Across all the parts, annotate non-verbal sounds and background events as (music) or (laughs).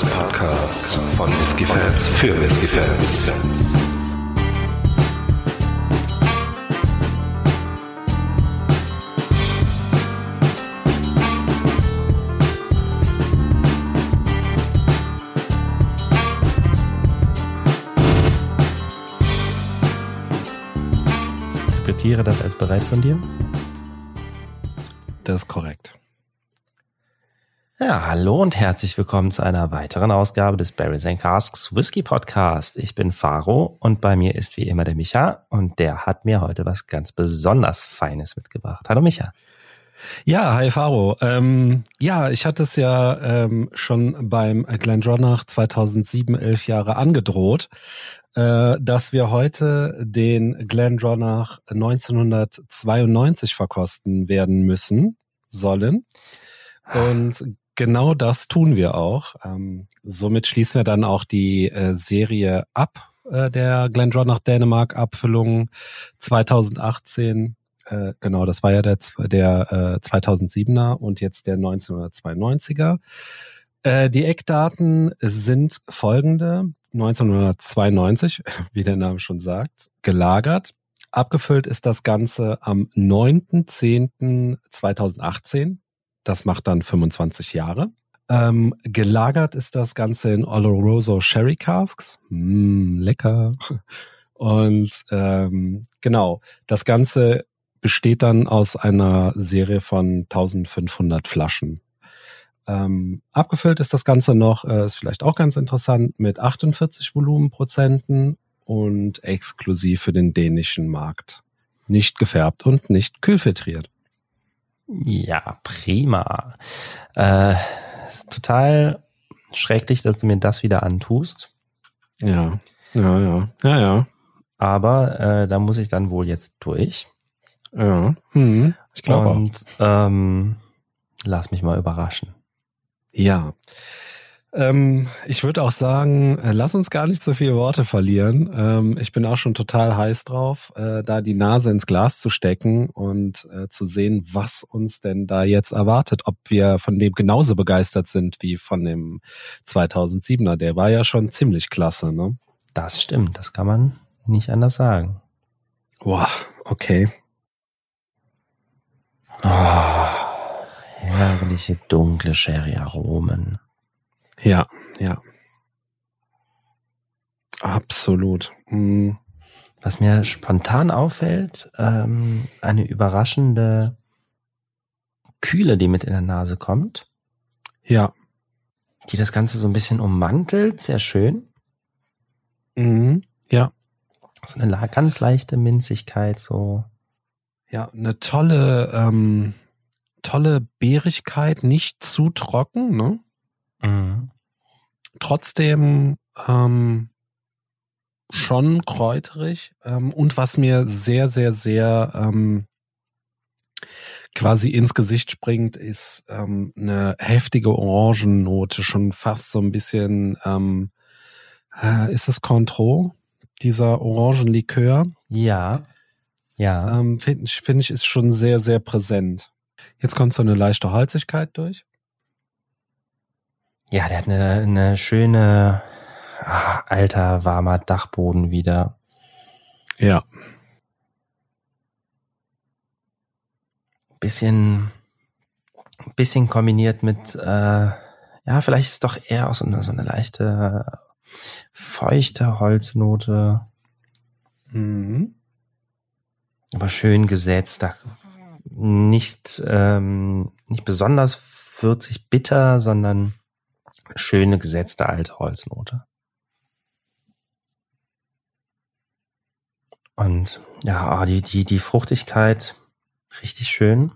Podcast, Podcast von Whisky-Fans für Whisky-Fans. Interpretiere das als bereit von dir? Das ist korrekt. Ja, hallo und herzlich willkommen zu einer weiteren Ausgabe des Barrels and Casks Whisky Podcast. Ich bin Faro und bei mir ist wie immer der Micha und der hat mir heute was ganz besonders Feines mitgebracht. Hallo Micha. Ja, hi Faro. Ähm, ja, ich hatte es ja ähm, schon beim Glendronach 2007 elf Jahre angedroht, äh, dass wir heute den Glendronach 1992 verkosten werden müssen sollen. Und genau das tun wir auch. Ähm, somit schließen wir dann auch die äh, Serie ab äh, der Glendronach Dänemark Abfüllung 2018. Äh, genau, das war ja der, der äh, 2007er und jetzt der 1992er. Äh, die Eckdaten sind folgende. 1992, (laughs) wie der Name schon sagt, gelagert. Abgefüllt ist das Ganze am 9.10.2018 das macht dann 25 Jahre. Ähm, gelagert ist das Ganze in Oloroso Sherry Casks. Mm, lecker. Und ähm, genau, das Ganze besteht dann aus einer Serie von 1500 Flaschen. Ähm, abgefüllt ist das Ganze noch, äh, ist vielleicht auch ganz interessant, mit 48 Volumenprozenten und exklusiv für den dänischen Markt. Nicht gefärbt und nicht kühlfiltriert. Ja, prima. Äh, ist total schrecklich, dass du mir das wieder antust. Ja, ja, ja, ja, ja. Aber äh, da muss ich dann wohl jetzt durch. Ja, hm, ich glaube auch. Und ähm, lass mich mal überraschen. Ja. Ähm, ich würde auch sagen, äh, lass uns gar nicht so viele Worte verlieren. Ähm, ich bin auch schon total heiß drauf, äh, da die Nase ins Glas zu stecken und äh, zu sehen, was uns denn da jetzt erwartet. Ob wir von dem genauso begeistert sind wie von dem 2007er. Der war ja schon ziemlich klasse, ne? Das stimmt, das kann man nicht anders sagen. Boah, okay. Oh, herrliche dunkle Sherry-Aromen. Ja, ja. Absolut. Mhm. Was mir spontan auffällt, ähm, eine überraschende Kühle, die mit in der Nase kommt. Ja. Die das Ganze so ein bisschen ummantelt, sehr schön. Mhm. Ja. So eine ganz leichte Minzigkeit, so. Ja, eine tolle, ähm, tolle Beerigkeit, nicht zu trocken, ne? Mhm. Trotzdem ähm, schon kräuterig. Ähm, und was mir sehr, sehr, sehr ähm, quasi ins Gesicht springt, ist ähm, eine heftige Orangennote, schon fast so ein bisschen, ähm, äh, ist es Contro, dieser Orangenlikör? Ja. Ja. Ähm, Finde ich, find ich, ist schon sehr, sehr präsent. Jetzt kommt so eine leichte Holzigkeit durch. Ja, der hat eine, eine schöne, ach, alter, warmer Dachboden wieder. Ja. Bisschen, bisschen kombiniert mit, äh, ja, vielleicht ist doch eher auch so eine, so eine leichte, feuchte Holznote. Mhm. Aber schön gesetzt, da nicht, ähm, nicht besonders würzig bitter, sondern schöne gesetzte alte Holznote. Und ja, ah, die, die, die Fruchtigkeit, richtig schön.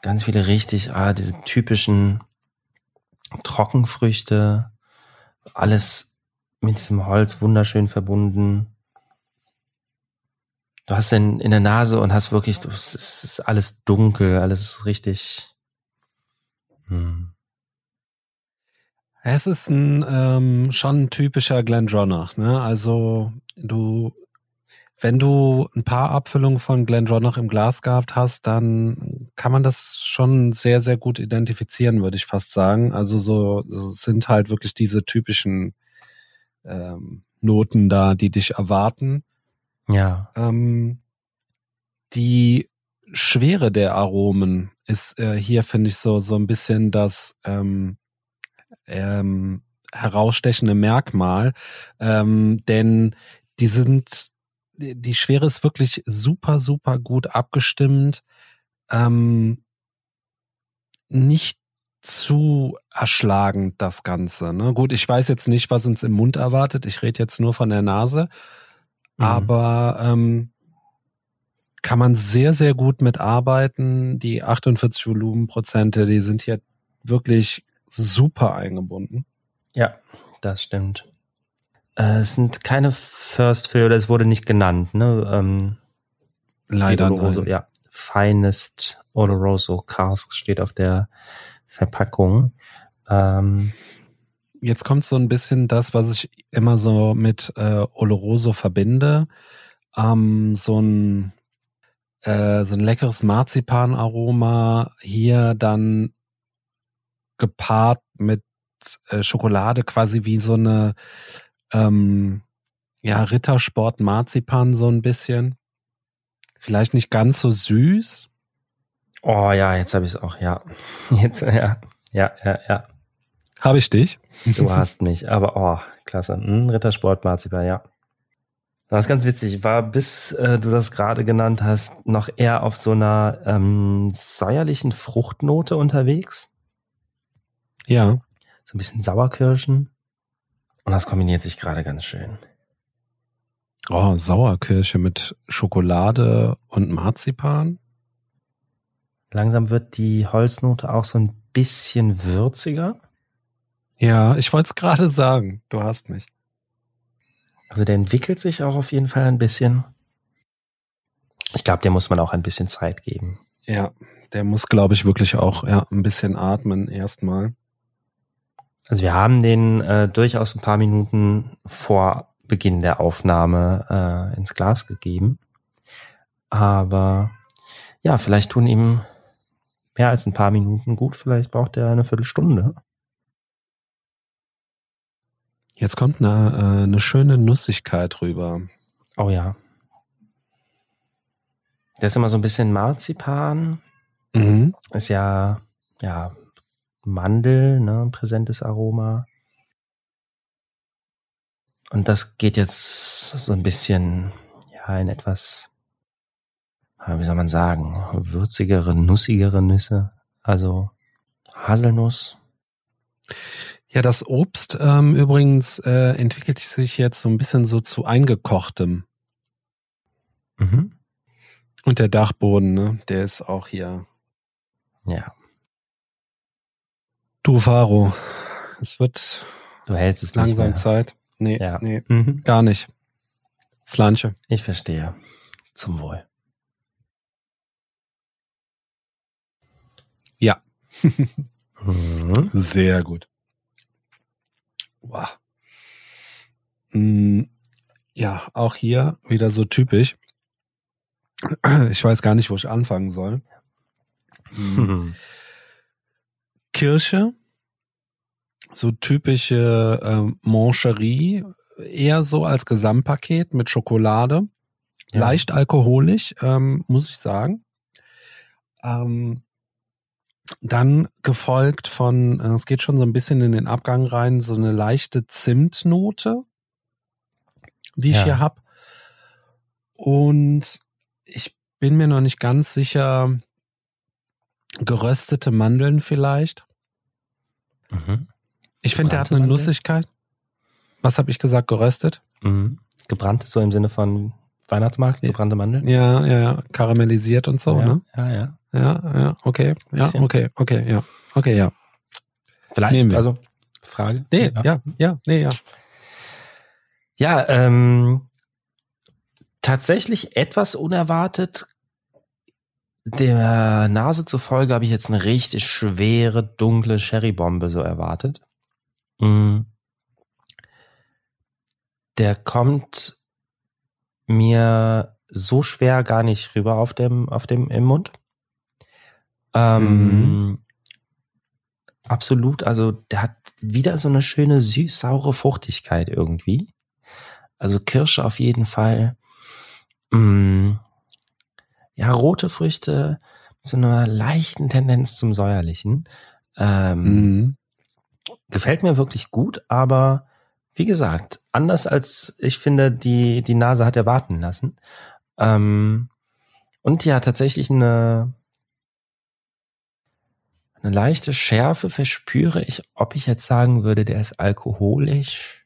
Ganz viele richtig, ah, diese typischen Trockenfrüchte, alles mit diesem Holz wunderschön verbunden. Du hast den in der Nase und hast wirklich, es ist alles dunkel, alles richtig, hm. Es ist ein ähm, schon ein typischer Glendronach, ne? Also du wenn du ein paar Abfüllungen von Glendronach im Glas gehabt hast, dann kann man das schon sehr, sehr gut identifizieren, würde ich fast sagen. Also so, so sind halt wirklich diese typischen ähm, Noten da, die dich erwarten. Ja. Ähm, die Schwere der Aromen ist äh, hier, finde ich, so, so ein bisschen das ähm, ähm, herausstechende Merkmal. Ähm, denn die sind die Schwere ist wirklich super, super gut abgestimmt. Ähm, nicht zu erschlagend das Ganze. Ne? Gut, ich weiß jetzt nicht, was uns im Mund erwartet. Ich rede jetzt nur von der Nase. Mhm. Aber ähm, kann man sehr, sehr gut mitarbeiten. Die 48 Volumenprozente, die sind hier wirklich super eingebunden. Ja, das stimmt. Äh, es sind keine First Fill oder es wurde nicht genannt, ne? Ähm, Leider Oloroso, nein. ja. Finest Oloroso Casks steht auf der Verpackung. Ähm, Jetzt kommt so ein bisschen das, was ich immer so mit äh, Oloroso verbinde. Ähm, so ein äh, so ein leckeres Marzipanaroma hier dann gepaart mit äh, Schokolade quasi wie so eine ähm, ja, Rittersport Marzipan so ein bisschen. Vielleicht nicht ganz so süß. oh ja, jetzt habe ich es auch, ja. (laughs) Jetzt, ja, ja, ja, ja. Habe ich dich? Du (laughs) hast mich, aber oh, klasse. Hm, Rittersport Marzipan, ja. Das ist ganz witzig. War, bis äh, du das gerade genannt hast, noch eher auf so einer ähm, säuerlichen Fruchtnote unterwegs. Ja. So ein bisschen Sauerkirschen. Und das kombiniert sich gerade ganz schön. Oh, Sauerkirsche mit Schokolade und Marzipan. Langsam wird die Holznote auch so ein bisschen würziger. Ja, ich wollte es gerade sagen. Du hast mich. Also der entwickelt sich auch auf jeden Fall ein bisschen. Ich glaube, der muss man auch ein bisschen Zeit geben. Ja, der muss, glaube ich, wirklich auch ja, ein bisschen atmen erstmal. Also wir haben den äh, durchaus ein paar Minuten vor Beginn der Aufnahme äh, ins Glas gegeben. Aber ja, vielleicht tun ihm mehr als ein paar Minuten gut. Vielleicht braucht er eine Viertelstunde. Jetzt kommt eine, äh, eine schöne Nussigkeit rüber. Oh ja. Das ist immer so ein bisschen Marzipan. Mhm. Ist ja, ja, Mandel, ne, präsentes Aroma. Und das geht jetzt so ein bisschen, ja, in etwas, wie soll man sagen, würzigere, nussigere Nüsse. Also Haselnuss. Ja, das Obst ähm, übrigens äh, entwickelt sich jetzt so ein bisschen so zu eingekochtem. Mhm. Und der Dachboden, ne, der ist auch hier. Ja, Du, Faro, es wird du hältst es langsam nicht mehr. Zeit. Nee, Ja. nee, Mhm. gar nicht. Slanche. Ich verstehe. Zum Wohl. Ja. (laughs) Mhm. Sehr gut. Wow. Mm, Ja, auch hier wieder so typisch. Ich weiß gar nicht, wo ich anfangen soll. Mm. Mhm. (laughs) Kirsche, so typische ähm, Mancherie, eher so als Gesamtpaket mit Schokolade. Ja. Leicht alkoholisch, ähm, muss ich sagen. Ähm, dann gefolgt von, äh, es geht schon so ein bisschen in den Abgang rein, so eine leichte Zimtnote, die ich Ja. hier hab. Und ich bin mir noch nicht ganz sicher, geröstete Mandeln vielleicht. Mhm. Ich finde, der hat Gebrannte eine Mandeln? Nussigkeit. Was habe ich gesagt? Geröstet? Mhm. Gebrannt so im Sinne von Weihnachtsmarkt, gebrannte Mandeln. Ja, ja, ja. Karamellisiert und so, ja, ne? ja, ja. Ja, ja, okay. Ja, okay, okay, ja. Okay, ja. Vielleicht, Nehmen wir. also Frage. Nee, ja, ja, nee, ja. Ja, ähm, tatsächlich etwas unerwartet. Der Nase zufolge habe ich jetzt eine richtig schwere, dunkle Sherrybombe so erwartet. Mm. Der kommt mir so schwer gar nicht rüber auf dem, auf dem im Mund. Ähm, mhm. Absolut, also der hat wieder so eine schöne süß-saure Fruchtigkeit irgendwie. Also Kirsche auf jeden Fall. Mm, ja, rote Früchte mit so einer leichten Tendenz zum säuerlichen. Ähm, mhm. Gefällt mir wirklich gut, aber wie gesagt, anders als ich finde, die, die Nase hat erwarten lassen. Ähm, und ja, tatsächlich eine, eine leichte Schärfe verspüre ich, ob ich jetzt sagen würde, der ist alkoholisch.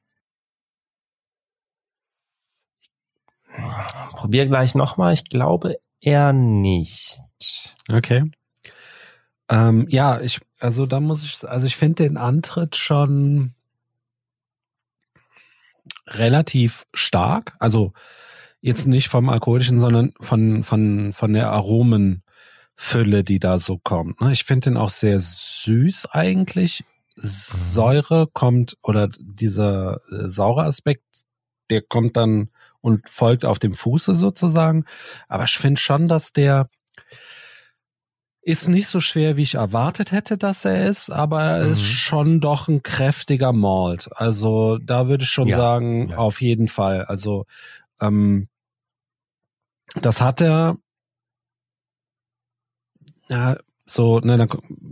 Probier gleich nochmal. Ich glaube eher nicht. Okay. Ähm, ja, ich, also da muss ich, also ich finde den Antritt schon relativ stark. Also jetzt nicht vom alkoholischen, sondern von, von, von der Aromenfülle, die da so kommt. Ne? Ich finde den auch sehr süß eigentlich. Säure kommt oder dieser äh, saure Aspekt, der kommt dann und folgt auf dem Fuße sozusagen. Aber ich finde schon, dass der ist nicht so schwer, wie ich erwartet hätte, dass er ist, aber er mhm. ist schon doch ein kräftiger Malt. Also da würde ich schon ja, sagen, ja. auf jeden Fall. Also ähm, das hat er ja, so, ne,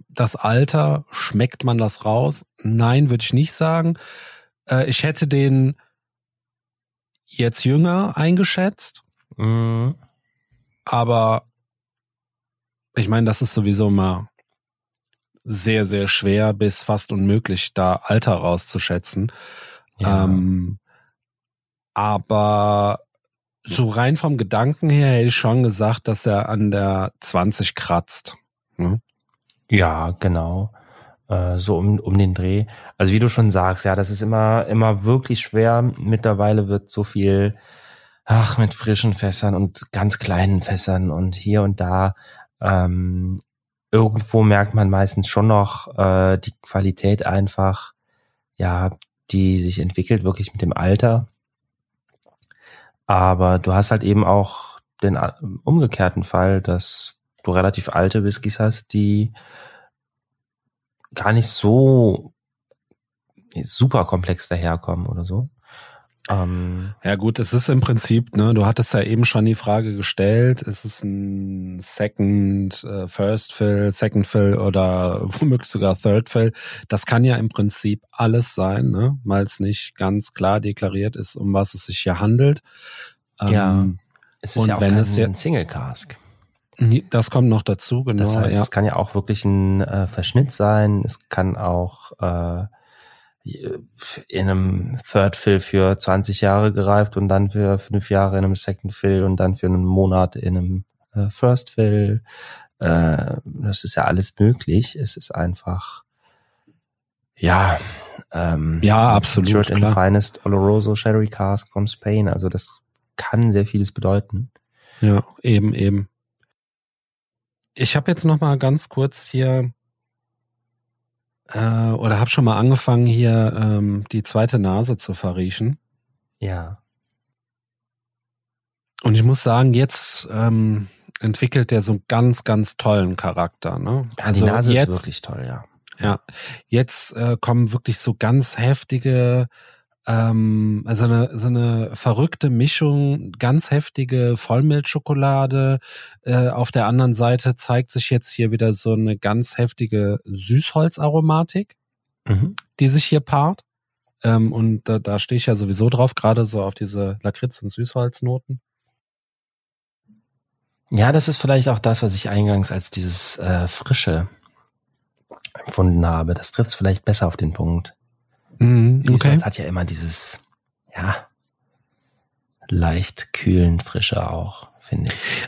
das Alter, schmeckt man das raus? Nein, würde ich nicht sagen. Äh, ich hätte den jetzt jünger eingeschätzt. Mhm. Aber ich meine, das ist sowieso mal sehr, sehr schwer bis fast unmöglich, da Alter rauszuschätzen. Ja. Ähm, aber so rein vom Gedanken her hätte ich schon gesagt, dass er an der 20 kratzt. Hm? Ja, genau. Äh, so um, um den Dreh. Also wie du schon sagst, ja, das ist immer, immer wirklich schwer. Mittlerweile wird so viel, ach, mit frischen Fässern und ganz kleinen Fässern und hier und da ähm, irgendwo merkt man meistens schon noch äh, die Qualität einfach, ja, die sich entwickelt wirklich mit dem Alter. Aber du hast halt eben auch den äh, umgekehrten Fall, dass du relativ alte Whiskys hast, die gar nicht so super komplex daherkommen oder so. Ähm, ja gut, es ist im Prinzip, ne, du hattest ja eben schon die Frage gestellt, ist es ein Second, äh, First Fill, Second Fill oder (laughs) womöglich sogar Third Fill? Das kann ja im Prinzip alles sein, ne, weil es nicht ganz klar deklariert ist, um was es sich hier handelt. Ähm, ja, es ist und ja auch wenn kein es ja, Single Cask. Das kommt noch dazu, genau. Das heißt, ja. es kann ja auch wirklich ein äh, Verschnitt sein, es kann auch äh, in einem Third Fill für 20 Jahre gereift und dann für fünf Jahre in einem Second Fill und dann für einen Monat in einem äh, First Fill. Äh, das ist ja alles möglich. Es ist einfach, ja, ähm, ja, absolut. Shirt in Finest Oloroso Sherry Cask from Spain. Also das kann sehr vieles bedeuten. Ja, eben, eben. Ich habe jetzt noch mal ganz kurz hier äh, oder habe schon mal angefangen, hier ähm, die zweite Nase zu verriechen. Ja. Und ich muss sagen, jetzt ähm, entwickelt der so einen ganz, ganz tollen Charakter. Ne? Ja, also die Nase jetzt, ist wirklich toll, ja. Ja, jetzt äh, kommen wirklich so ganz heftige ähm, also eine, so eine verrückte Mischung, ganz heftige Vollmilchschokolade. Äh, auf der anderen Seite zeigt sich jetzt hier wieder so eine ganz heftige Süßholzaromatik, mhm. die sich hier paart. Ähm, und da, da stehe ich ja sowieso drauf, gerade so auf diese Lakritz- und Süßholznoten. Ja, das ist vielleicht auch das, was ich eingangs als dieses äh, Frische empfunden habe. Das trifft es vielleicht besser auf den Punkt. Mhm, okay. hat ja immer dieses, ja, leicht kühlen Frische auch, finde ich.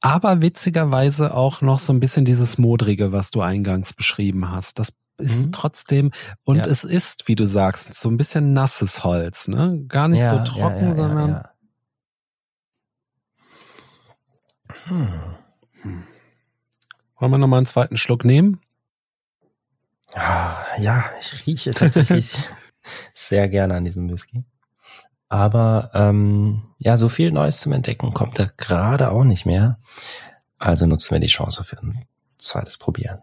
Aber witzigerweise auch noch so ein bisschen dieses Modrige, was du eingangs beschrieben hast. Das ist mhm. trotzdem, und ja. es ist, wie du sagst, so ein bisschen nasses Holz, ne? Gar nicht ja, so trocken, ja, sondern. Hm. Wollen wir nochmal einen zweiten Schluck nehmen? Ah, ja, ich rieche tatsächlich (laughs) sehr gerne an diesem Whisky. Aber ähm, ja, so viel Neues zum Entdecken kommt da gerade auch nicht mehr. Also nutzen wir die Chance für ein zweites Probieren.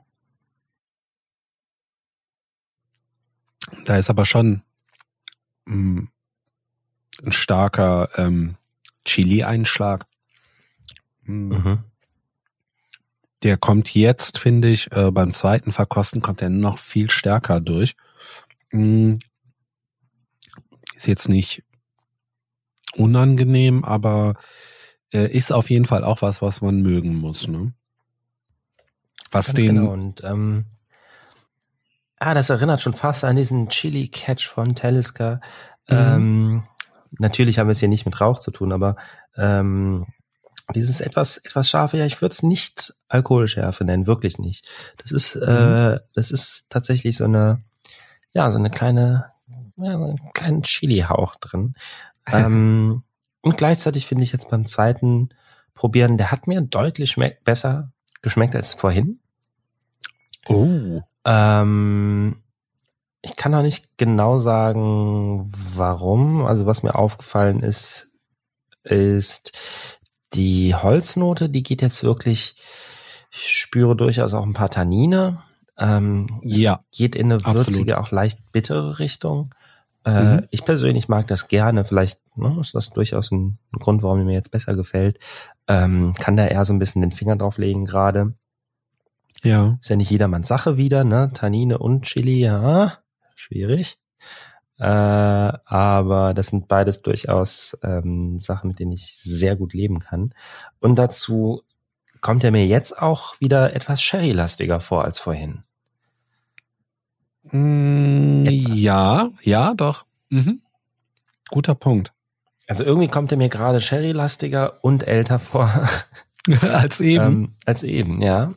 Da ist aber schon mh, hm, ein starker ähm, Chili-Einschlag. Hm. Mhm. Der kommt jetzt, finde ich, äh, beim zweiten Verkosten kommt er noch viel stärker durch. Hm. Ist jetzt nicht unangenehm, aber äh, ist auf jeden Fall auch was, was man mögen muss. Ne? Was Ganz den genau. und ähm, ah, das erinnert schon fast an diesen Chili Catch von Talisker. Mhm. Ähm, natürlich haben wir es hier nicht mit Rauch zu tun, aber ähm, dieses etwas etwas scharfe, ja, ich würde es nicht Alkoholschärfe nennen, wirklich nicht. Das ist mhm. äh, das ist tatsächlich so eine ja so eine kleine ja, einen kleinen Chili-Hauch drin. (laughs) ähm, und gleichzeitig finde ich jetzt beim zweiten Probieren, der hat mir deutlich besser geschmeckt als vorhin. Oh. Ähm, ich kann auch nicht genau sagen, warum. Also was mir aufgefallen ist, ist die Holznote, die geht jetzt wirklich, ich spüre durchaus auch ein paar Tannine. Ähm, ja. Geht in eine würzige, absolut. auch leicht bittere Richtung. Äh, mhm. Ich persönlich mag das gerne. Vielleicht ne, ist das durchaus ein, ein Grund, warum mir jetzt besser gefällt. Ähm, kann da eher so ein bisschen den Finger drauflegen gerade. Ja. Ist ja nicht jedermanns Sache wieder, ne? Tannine und Chili, ja, schwierig. Äh, aber das sind beides durchaus ähm, Sachen, mit denen ich sehr gut leben kann. Und dazu kommt er mir jetzt auch wieder etwas Sherry-lastiger vor als vorhin. Mm, ja, ja, doch. Mhm. Guter Punkt. Also irgendwie kommt er mir gerade Sherry-lastiger und älter vor. (laughs) als eben. Ähm, als eben, ja.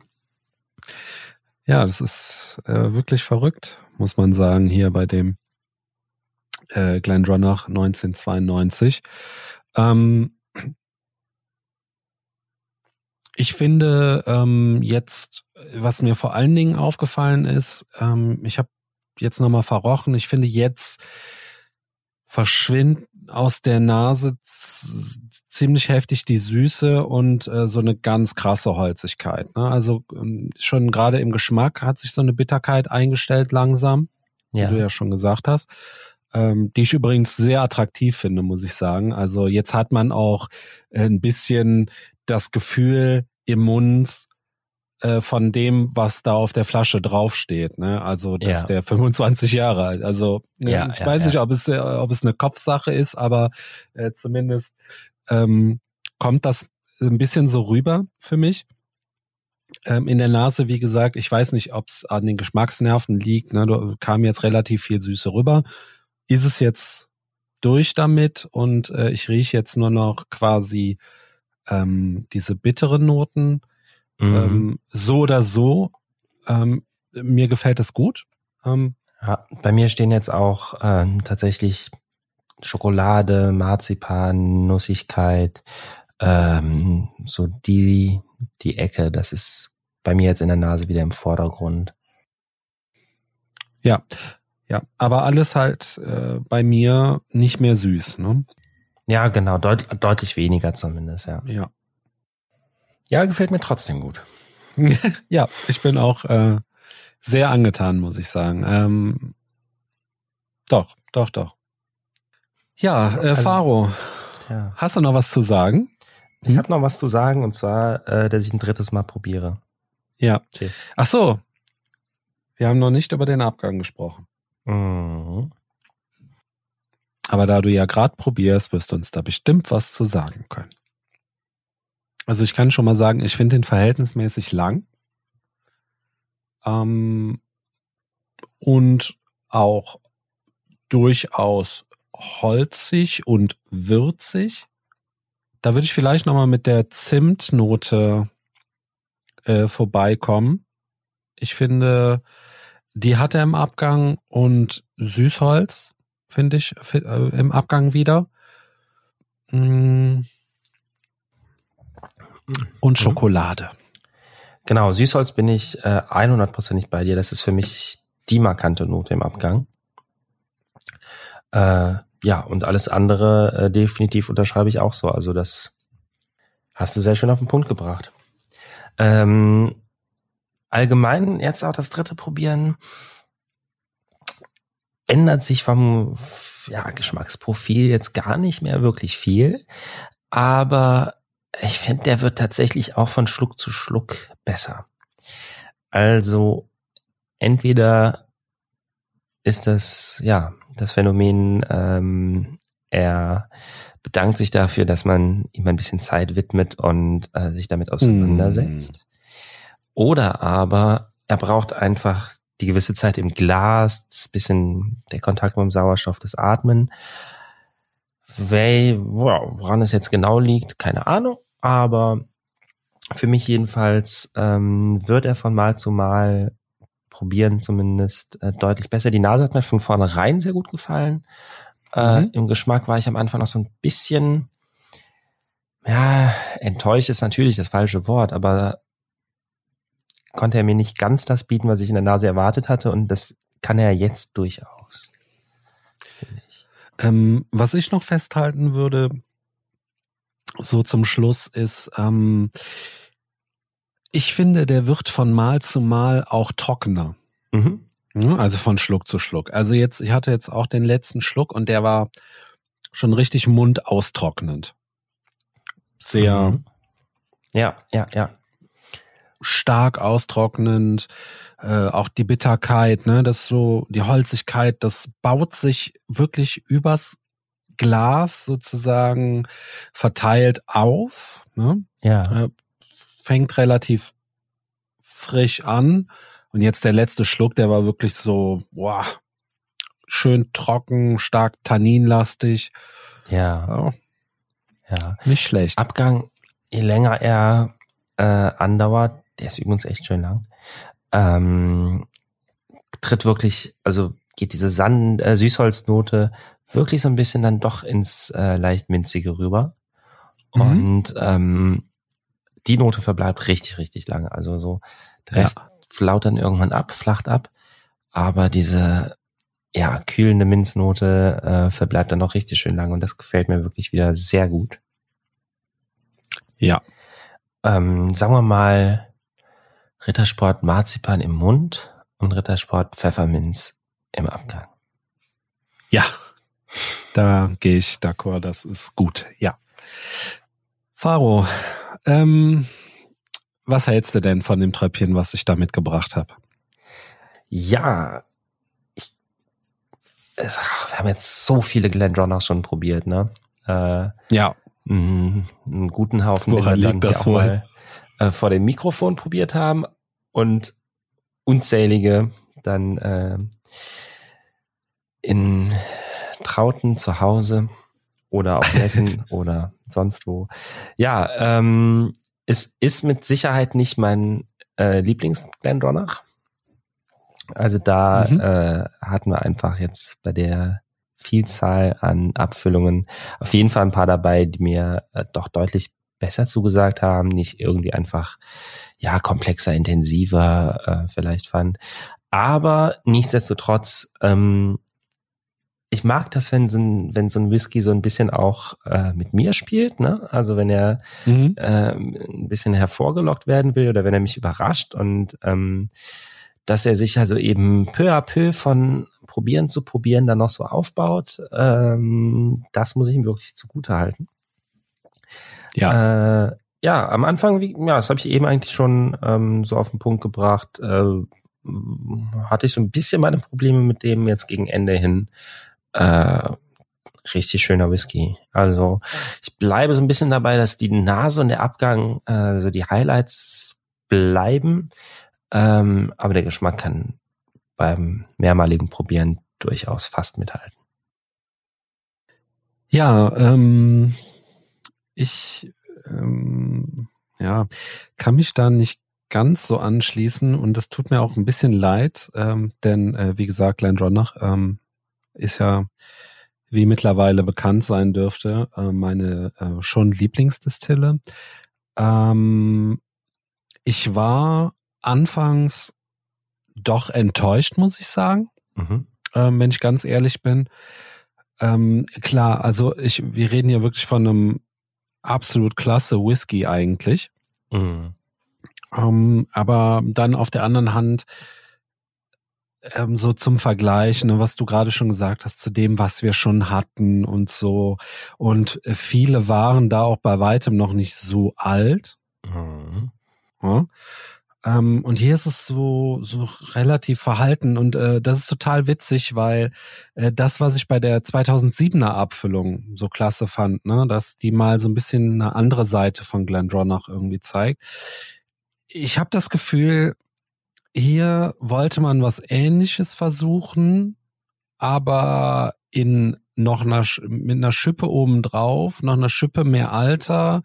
Ja, das ist äh, wirklich verrückt, muss man sagen, hier bei dem äh, Glendronach 1992. Ähm, ich finde ähm, jetzt, was mir vor allen Dingen aufgefallen ist, ähm, ich habe jetzt nochmal verrochen. Ich finde, jetzt verschwindet aus der Nase ziemlich heftig die Süße und äh, so eine ganz krasse Holzigkeit. Ne? Also ähm, schon gerade im Geschmack hat sich so eine Bitterkeit eingestellt langsam, ja. wie du ja schon gesagt hast. Ähm, die ich übrigens sehr attraktiv finde, muss ich sagen. Also jetzt hat man auch ein bisschen das Gefühl im Mund, äh, von dem, was da auf der Flasche draufsteht. Ne? Also, dass ja. der 25 Jahre alt. Also, ne, ja, ich ja, weiß nicht, ob es, äh, ob es eine Kopfsache ist, aber äh, zumindest ähm, kommt das ein bisschen so rüber für mich. Ähm, in der Nase, wie gesagt, ich weiß nicht, ob es an den Geschmacksnerven liegt. Ne? Da kam jetzt relativ viel Süße rüber. Ist es jetzt durch damit und äh, ich rieche jetzt nur noch quasi ähm, diese bitteren Noten Mhm. Ähm, so oder so, ähm, mir gefällt es gut. Ähm, ja, bei mir stehen jetzt auch ähm, tatsächlich Schokolade, Marzipan, Nussigkeit, ähm, so die, die Ecke, das ist bei mir jetzt in der Nase wieder im Vordergrund. Ja, ja, aber alles halt äh, bei mir nicht mehr süß, ne? Ja, genau, deut deutlich weniger zumindest, ja. Ja. Ja, gefällt mir trotzdem gut. (laughs) ja, ich bin auch äh, sehr angetan, muss ich sagen. Ähm, doch, doch, doch. Ja, äh, also, Faro, ja. hast du noch was zu sagen? Ich hm? habe noch was zu sagen und zwar, äh, dass ich ein drittes Mal probiere. Ja. Okay. Ach so. Wir haben noch nicht über den Abgang gesprochen. Mhm. Aber da du ja gerade probierst, wirst du uns da bestimmt was zu sagen können. Also ich kann schon mal sagen, ich finde den verhältnismäßig lang. Ähm, und auch durchaus holzig und würzig. Da würde ich vielleicht nochmal mit der Zimtnote äh, vorbeikommen. Ich finde, die hat er im Abgang und Süßholz, finde ich, äh, im Abgang wieder. Mmh und mhm. Schokolade. Genau, Süßholz bin ich äh, 100%ig bei dir. Das ist für mich die markante Note im Abgang. Äh, ja, und alles andere äh, definitiv unterschreibe ich auch so. Also das hast du sehr schön auf den Punkt gebracht. Ähm, allgemein jetzt auch das dritte probieren ändert sich vom ja, Geschmacksprofil jetzt gar nicht mehr wirklich viel, aber ich finde, der wird tatsächlich auch von Schluck zu Schluck besser. Also entweder ist das ja das Phänomen, ähm, er bedankt sich dafür, dass man ihm ein bisschen Zeit widmet und äh, sich damit auseinandersetzt. Oder aber er braucht einfach die gewisse Zeit im Glas, das bisschen der Kontakt mit dem Sauerstoff, das Atmen. Woran es jetzt genau liegt, keine Ahnung, aber für mich jedenfalls ähm, wird er von Mal zu Mal probieren zumindest äh, deutlich besser. Die Nase hat mir von vornherein sehr gut gefallen. Äh, mhm. Im Geschmack war ich am Anfang noch so ein bisschen, ja, enttäuscht ist natürlich das falsche Wort, aber konnte er mir nicht ganz das bieten, was ich in der Nase erwartet hatte und das kann er jetzt durchaus. Ich. Ähm, was ich noch festhalten würde, so zum Schluss ist, ähm, ich finde, der wird von Mal zu Mal auch trockener. Mhm. Also von Schluck zu Schluck. Also jetzt, ich hatte jetzt auch den letzten Schluck und der war schon richtig mundaustrocknend. Sehr. Mhm. Ja, ja, ja stark austrocknend, äh, auch die Bitterkeit, ne, das so, die Holzigkeit, das baut sich wirklich übers Glas sozusagen verteilt auf, ne? Ja. Äh, fängt relativ frisch an und jetzt der letzte Schluck, der war wirklich so, boah, schön trocken, stark tanninlastig. Ja. ja. ja. Nicht schlecht. Abgang, je länger er äh, andauert, der ist übrigens echt schön lang, ähm, tritt wirklich, also geht diese Sand, äh, Süßholznote wirklich so ein bisschen dann doch ins äh, leicht minzige rüber. Mhm. Und ähm, die Note verbleibt richtig, richtig lange. Also so, der Rest ja. flaut dann irgendwann ab, flacht ab. Aber diese ja, kühlende Minznote äh, verbleibt dann noch richtig schön lange und das gefällt mir wirklich wieder sehr gut. Ja. Ähm, sagen wir mal, Rittersport Marzipan im Mund und Rittersport Pfefferminz im Abgang. Ja, da gehe ich d'accord, das ist gut, ja. Faro, ähm, was hältst du denn von dem Tröpfchen, was ich da mitgebracht habe? Ja, ich, es, wir haben jetzt so viele Glendronach schon probiert, ne? Äh, ja. Einen, einen guten Haufen. Woran liegt das wohl? Äh, vor dem Mikrofon probiert haben und unzählige dann äh, in Trauten zu Hause oder auf Messen (laughs) oder sonst wo. Ja, ähm, es ist mit Sicherheit nicht mein äh, Lieblings-Glendronach. Also da mhm. äh, hatten wir einfach jetzt bei der Vielzahl an Abfüllungen auf jeden Fall ein paar dabei, die mir äh, doch deutlich besser zugesagt haben, nicht irgendwie einfach ja komplexer, intensiver äh, vielleicht fand. Aber nichtsdestotrotz, ähm, ich mag das, wenn so ein, wenn so ein Whisky so ein bisschen auch äh, mit mir spielt, ne? Also wenn er mhm. äh, ein bisschen hervorgelockt werden will oder wenn er mich überrascht und ähm, dass er sich also eben peu à peu von probieren zu probieren dann noch so aufbaut, ähm, das muss ich ihm wirklich zugute halten. Ja. Äh, ja, am Anfang, wie, ja, das habe ich eben eigentlich schon ähm, so auf den Punkt gebracht, äh, hatte ich so ein bisschen meine Probleme mit dem jetzt gegen Ende hin. Äh, richtig schöner Whisky. Also ich bleibe so ein bisschen dabei, dass die Nase und der Abgang, äh, also die Highlights bleiben, ähm, aber der Geschmack kann beim mehrmaligen Probieren durchaus fast mithalten. Ja, ähm, ich ähm, ja, kann mich da nicht ganz so anschließen und das tut mir auch ein bisschen leid, ähm, denn äh, wie gesagt, Glendronach ähm, ist ja, wie mittlerweile bekannt sein dürfte, äh, meine äh, schon Lieblingsdistille. Ähm, ich war anfangs doch enttäuscht, muss ich sagen, mhm. äh, wenn ich ganz ehrlich bin. ähm, klar, also ich, wir reden hier wirklich von einem absolut klasse Whisky eigentlich. Mhm. Ähm, aber dann auf der anderen Hand ähm, so zum Vergleich, ne, was du gerade schon gesagt hast, zu dem, was wir schon hatten und so. Und äh, viele waren da auch bei weitem noch nicht so alt. Mhm. Ja. Ähm, und hier ist es so, so relativ verhalten und äh, das ist total witzig, weil äh, das, was ich bei der 2007er Abfüllung so klasse fand, ne, dass die mal so ein bisschen eine andere Seite von Glendronach irgendwie zeigt. Ich habe das Gefühl, hier wollte man was Ähnliches versuchen, aber in noch einer, mit einer Schippe obendrauf, noch einer Schippe mehr Alter,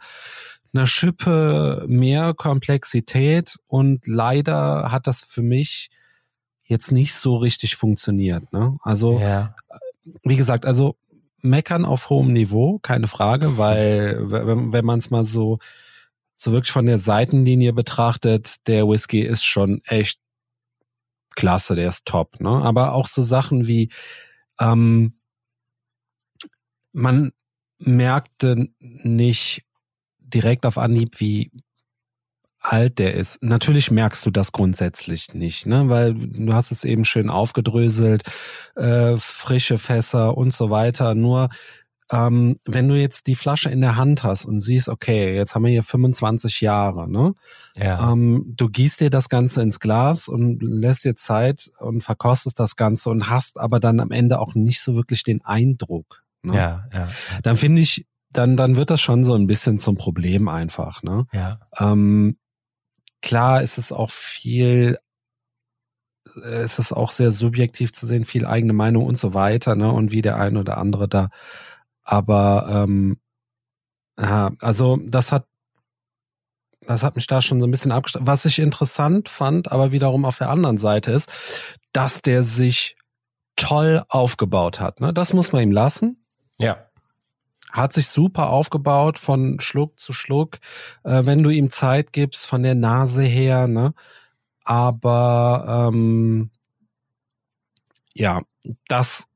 einer Schippe mehr Komplexität und leider hat das für mich jetzt nicht so richtig funktioniert. Ne? Also, ja. wie gesagt, also meckern auf hohem Niveau, keine Frage, weil wenn, wenn man es mal so so wirklich von der Seitenlinie betrachtet, der Whisky ist schon echt klasse, der ist top. Ne? Aber auch so Sachen wie ähm, man merkte nicht direkt auf Anhieb, wie alt der ist. Natürlich merkst du das grundsätzlich nicht, ne? Weil du hast es eben schön aufgedröselt, äh, frische Fässer und so weiter. Nur ähm, wenn du jetzt die Flasche in der Hand hast und siehst, okay, jetzt haben wir hier 25 Jahre, ne? Ja. Ähm, du gießt dir das Ganze ins Glas und lässt dir Zeit und verkostest das Ganze und hast aber dann am Ende auch nicht so wirklich den Eindruck. Ne? Ja, ja. Dann finde ich, dann, dann wird das schon so ein bisschen zum Problem einfach, ne? Ja. Ähm, klar ist es auch viel es ist auch sehr subjektiv zu sehen, viel eigene Meinung und so weiter, ne? Und wie der eine oder andere da aber ähm, ja, also das hat das hat mich da schon so ein bisschen abgestellt. Was ich interessant fand, aber wiederum auf der anderen Seite ist, dass der sich toll aufgebaut hat. Ne? Das muss man ihm lassen. Ja. Hat sich super aufgebaut von Schluck zu Schluck, äh, wenn du ihm Zeit gibst von der Nase her. Ne? Aber ähm, ja, das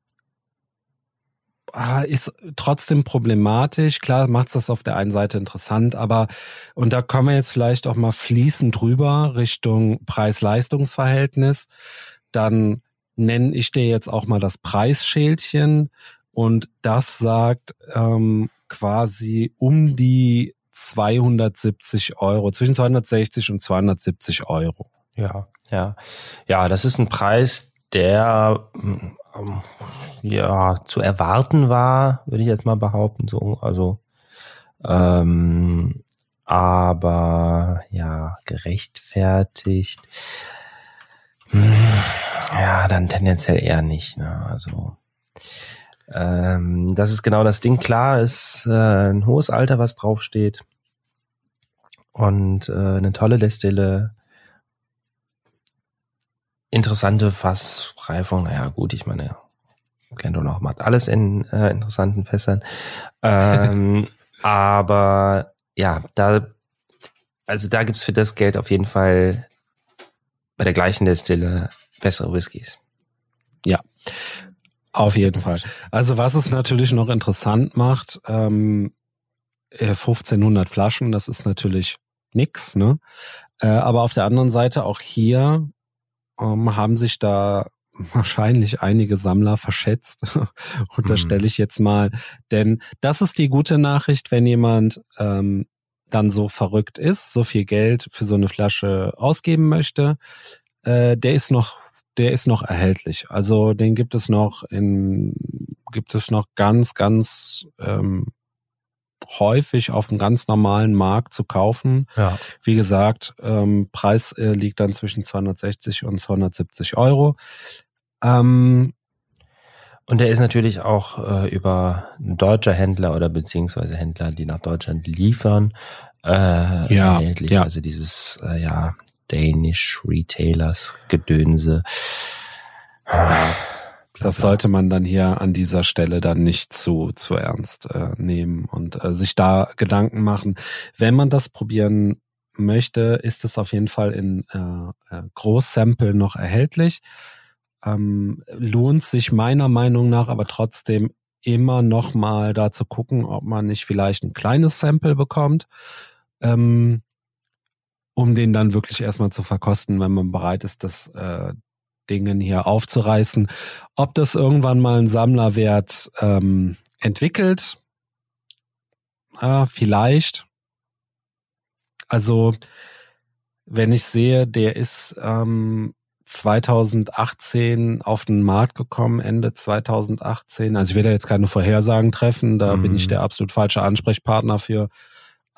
Ah, ist trotzdem problematisch. Klar macht das auf der einen Seite interessant, aber und da kommen wir jetzt vielleicht auch mal fließend drüber Richtung Preis-Leistungs-Verhältnis. Dann nenne ich dir jetzt auch mal das Preisschälchen und das sagt ähm, quasi um die 270 Euro, zwischen 260 und 270 Euro. Ja, ja, ja, das ist ein Preis, der ähm, ja zu erwarten war, würde ich jetzt mal behaupten. So, also ähm, aber ja, gerechtfertigt. Hm, ja, dann tendenziell eher nicht. Ne? Also ähm, das ist genau das Ding. Klar ist äh, ein hohes Alter, was draufsteht. Und äh, eine tolle Destille interessante Fassreifung, naja gut, ich meine, Glendon auch macht alles in äh, interessanten Fässern. Ähm, (laughs) aber ja, da, also da gibt's für das Geld auf jeden Fall bei der gleichen Destille bessere Whiskys. Ja, auf jeden Fall. Also was es natürlich noch interessant macht, ähm, 1500 äh, Flaschen, das ist natürlich nix, ne? Äh, aber auf der anderen Seite auch hier ähm, haben sich da (laughs) wahrscheinlich einige Sammler verschätzt, (laughs) unterstelle hm. ich jetzt mal. Denn das ist die gute Nachricht, wenn jemand ähm, dann so verrückt ist, so viel Geld für so eine Flasche ausgeben möchte, äh, der ist noch, der ist noch erhältlich. Also den gibt es noch in, gibt es noch ganz, ganz ähm, häufig auf dem ganz normalen Markt zu kaufen. Ja. Wie gesagt, ähm, Preis äh, liegt dann zwischen 260 und 270 Euro. Ähm, und der ist natürlich auch äh, über deutsche Händler oder beziehungsweise Händler, die nach Deutschland liefern, äh, ja, erhältlich. Ja. Also dieses äh, ja Danish Retailers Gedönse. Das sollte man dann hier an dieser Stelle dann nicht zu, zu ernst äh, nehmen und äh, sich da Gedanken machen. Wenn man das probieren möchte, ist es auf jeden Fall in äh, äh, Großsample noch erhältlich. Ähm, lohnt sich meiner Meinung nach aber trotzdem immer noch mal da zu gucken, ob man nicht vielleicht ein kleines Sample bekommt, ähm, um den dann wirklich erstmal zu verkosten, wenn man bereit ist, das äh, Dingen hier aufzureißen. Ob das irgendwann mal einen Sammlerwert ähm, entwickelt, äh, vielleicht. Also wenn ich sehe, der ist ähm, 2018 auf den Markt gekommen, Ende 2018. Also ich will da jetzt keine Vorhersagen treffen, da mhm. bin ich mhm. der absolut falsche Ansprechpartner für.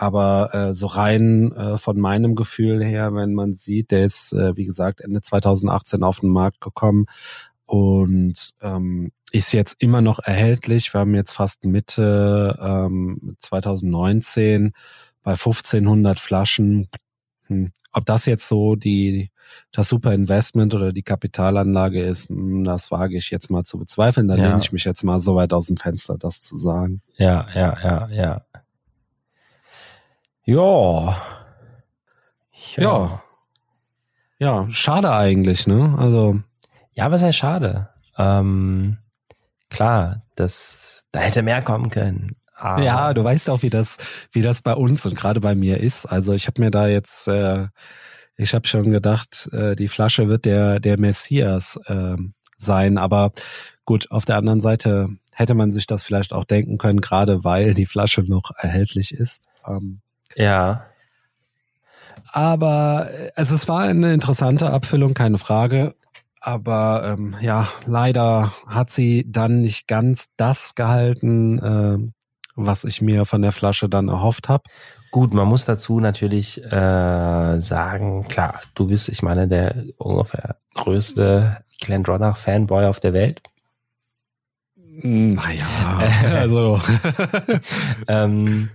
Aber äh, so rein äh, von meinem Gefühl her, wenn man sieht, der ist, äh, wie gesagt, Ende 2018 auf den Markt gekommen und ähm, ist jetzt immer noch erhältlich. Wir haben jetzt fast Mitte ähm, 2019 bei 1500 Flaschen. Hm. Ob das jetzt so die das super Investment oder die Kapitalanlage ist, hm, das wage ich jetzt mal zu bezweifeln. Da ja. lehne ich mich jetzt mal so weit aus dem Fenster, das zu sagen. Ja, ja, ja, ja. Ja. Ja. Ja, schade eigentlich, ne? Also. Ja, was heißt schade? Ähm, klar, das, da hätte mehr kommen können. Aber ja, du weißt auch, wie das, wie das bei uns und gerade bei mir ist. Also ich habe mir da jetzt äh, ich habe schon gedacht, äh, die Flasche wird der, der Messias äh, sein. Aber gut, auf der anderen Seite hätte man sich das vielleicht auch denken können, gerade weil die Flasche noch erhältlich ist. Ähm, ja. Aber also es war eine interessante Abfüllung, keine Frage. Aber ähm, ja, leider hat sie dann nicht ganz das gehalten, äh, was ich mir von der Flasche dann erhofft habe. Gut, man muss dazu natürlich äh, sagen, klar, du bist, ich meine, der ungefähr größte Glendronach-Fanboy auf der Welt. Naja, (laughs) also. ähm,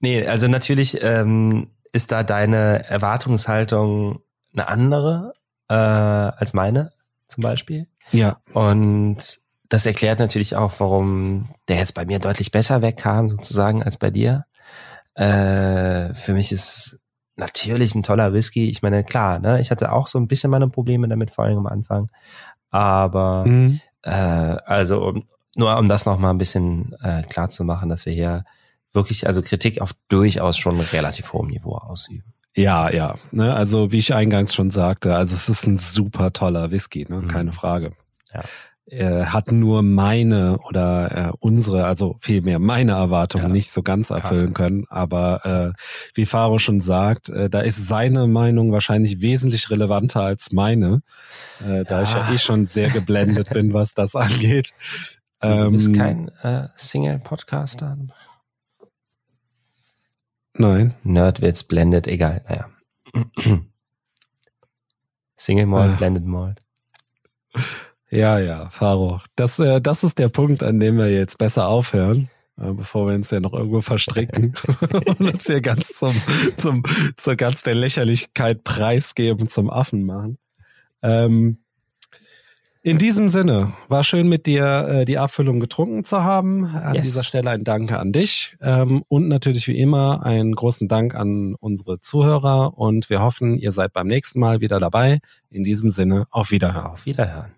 nee, also natürlich ähm, ist da deine Erwartungshaltung eine andere äh, als meine, zum Beispiel. Ja. Und das erklärt natürlich auch, warum der jetzt bei mir deutlich besser wegkam, sozusagen, als bei dir. Äh, für mich ist natürlich ein toller Whisky. Ich meine, klar, ne, ich hatte auch so ein bisschen meine Probleme damit, vor allem am Anfang. Aber mhm. äh, also um, nur um das nochmal ein bisschen äh, klar zu machen, dass wir hier wirklich also Kritik auf durchaus schon relativ hohem Niveau ausüben. Ja, ja. Ne, also wie ich eingangs schon sagte, also es ist ein super toller Whisky, ne, mhm. keine Frage. Ja äh, hat nur meine oder äh, unsere, also vielmehr meine Erwartungen ja. nicht so ganz erfüllen ja. können. Aber äh, wie Faro schon sagt, äh, da ist seine Meinung wahrscheinlich wesentlich relevanter als meine, äh, da ich ja eh schon sehr geblendet bin, was das (laughs) angeht. Du ähm, bist kein äh, Single-Podcaster? Nein. Nerdwitz, blendet, egal, naja. (clears throat) Single Malt, ah. Blended Malt. Ja, ja, Faro. Das, äh, das ist der Punkt, an dem wir jetzt besser aufhören, äh, bevor wir uns ja noch irgendwo verstricken (laughs) (laughs) und uns hier ganz zum, zum, zur ganz der Lächerlichkeit preisgeben, zum Affen machen. Ähm, in diesem Sinne, war schön mit dir äh, die Abfüllung getrunken zu haben. An yes. dieser Stelle ein Danke an dich ähm, und natürlich wie immer einen großen Dank an unsere Zuhörer und wir hoffen, ihr seid beim nächsten Mal wieder dabei. In diesem Sinne, auf Wiederhören. Auf Wiederhören.